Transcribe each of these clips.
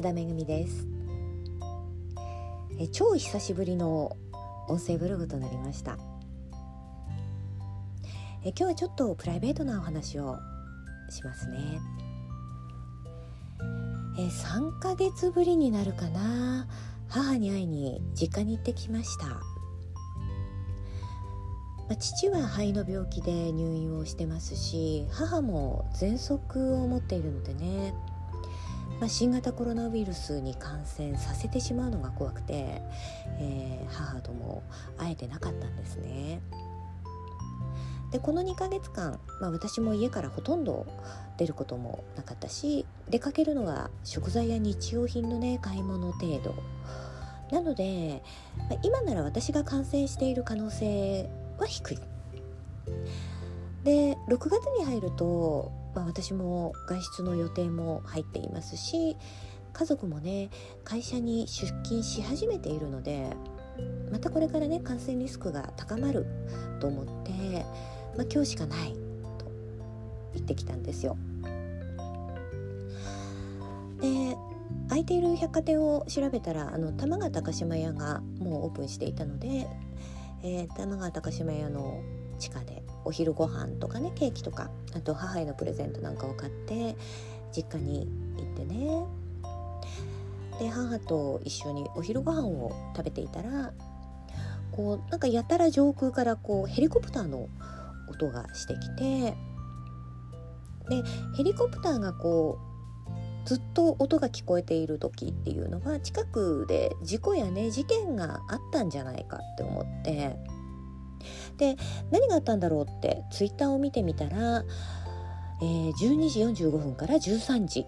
安田めぐみです。え超久しぶりの音声ブログとなりました。え今日はちょっとプライベートなお話をしますね。え3ヶ月ぶりになるかな。母に会いに実家に行ってきました。まあ父は肺の病気で入院をしてますし母も喘息を持っているのでね。まあ、新型コロナウイルスに感染させてしまうのが怖くて、えー、母とも会えてなかったんですね。でこの2ヶ月間、まあ、私も家からほとんど出ることもなかったし出かけるのは食材や日用品のね買い物程度なので、まあ、今なら私が感染している可能性は低い。で6月に入るとまあ、私も外出の予定も入っていますし家族もね会社に出勤し始めているのでまたこれからね感染リスクが高まると思って、まあ、今日しかないと言ってきたんですよ。で空いている百貨店を調べたらあの玉川高島屋がもうオープンしていたので、えー、玉川高島屋の地下でお昼ご飯とかねケーキとかあと母へのプレゼントなんかを買って実家に行ってね。で母と一緒にお昼ご飯を食べていたらこうなんかやたら上空からこうヘリコプターの音がしてきてでヘリコプターがこうずっと音が聞こえている時っていうのは近くで事故やね事件があったんじゃないかって思ってで何があったんだろうってツイッターを見てみたら、えー、12時45分から13時。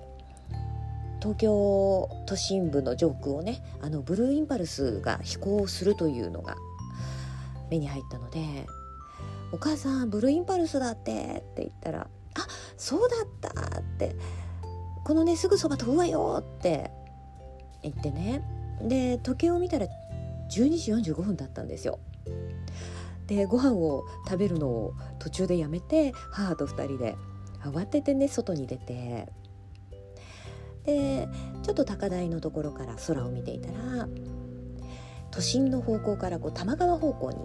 東京都心部の上空をねあのブルーインパルスが飛行するというのが目に入ったので「お母さんブルーインパルスだって」って言ったら「あそうだった」って「このねすぐそば飛ぶわよ」って言ってね。で時計を見たら12時45分だったんですよ。でご飯を食べるのを途中でやめて母と2人で慌ててね外に出てでちょっと高台のところから空を見ていたら都心の方向からこう多摩川方向に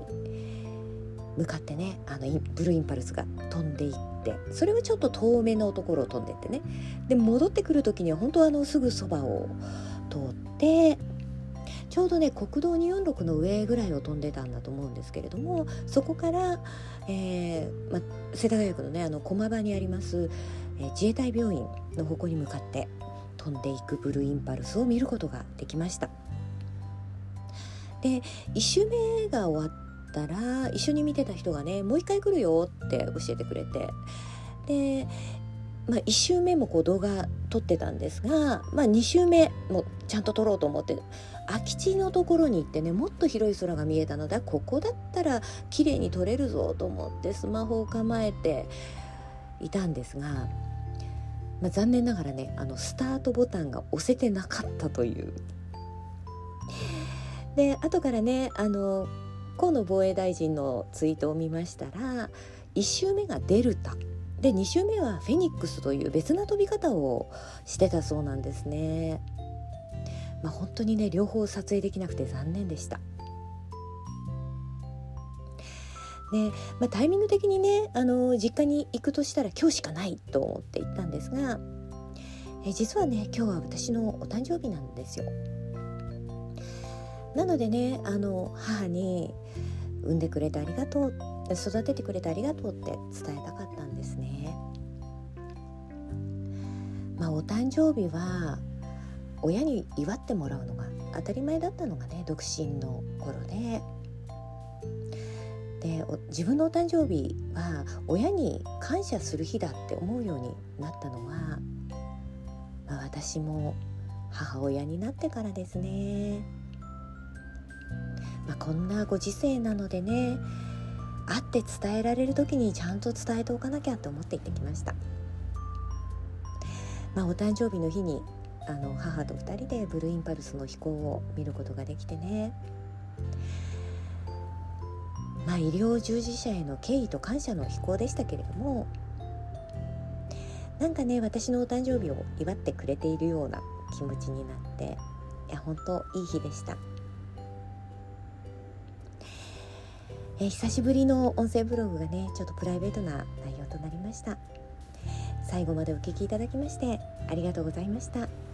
向かってねあのブルーインパルスが飛んでいってそれはちょっと遠めのところを飛んでってね。で戻ってくる時には本当はあのすぐそばを通ってちょうどね国道246の上ぐらいを飛んでたんだと思うんですけれどもそこから、えーま、世田谷区のねあの駒場にあります、えー、自衛隊病院の方向に向かって飛んでいくブルーインパルスを見ることができました。で1周目が終わったら一緒に見てた人がねもう一回来るよって教えてくれてでまあ、1周目もこう動画撮ってたんですが、まあ、2周目もちゃんと撮ろうと思って空き地のところに行ってねもっと広い空が見えたのでここだったら綺麗に撮れるぞと思ってスマホを構えていたんですが、まあ、残念ながらねあのスタートボタンが押せてなかったという。で後からねあの河野防衛大臣のツイートを見ましたら1周目がデルタで2週目はフェニックスという別な飛び方をしてたそうなんですね。まあ、本当にね両方撮影できなくて残念でした。で、まあ、タイミング的にねあの実家に行くとしたら今日しかないと思って行ったんですがえ実はね今日は私のお誕生日なんですよ。なのでねあの母に「産んでくれてありがとう」育ててくれてありがとうって伝えたかったんですね。まあ、お誕生日は親に祝ってもらうのが当たり前だったのがね独身の頃でで自分のお誕生日は親に感謝する日だって思うようになったのは、まあ、私も母親になってからですね。まあ、こんなご時世なのでね会って伝えられる時にちゃんと伝えておかなきゃと思って行ってきました。まあ、お誕生日の日にあの母と2人でブルーインパルスの飛行を見ることができてねまあ医療従事者への敬意と感謝の飛行でしたけれどもなんかね私のお誕生日を祝ってくれているような気持ちになっていや本当いい日でした。え、久しぶりの音声ブログがねちょっとプライベートな内容となりました最後までお聴きいただきましてありがとうございました。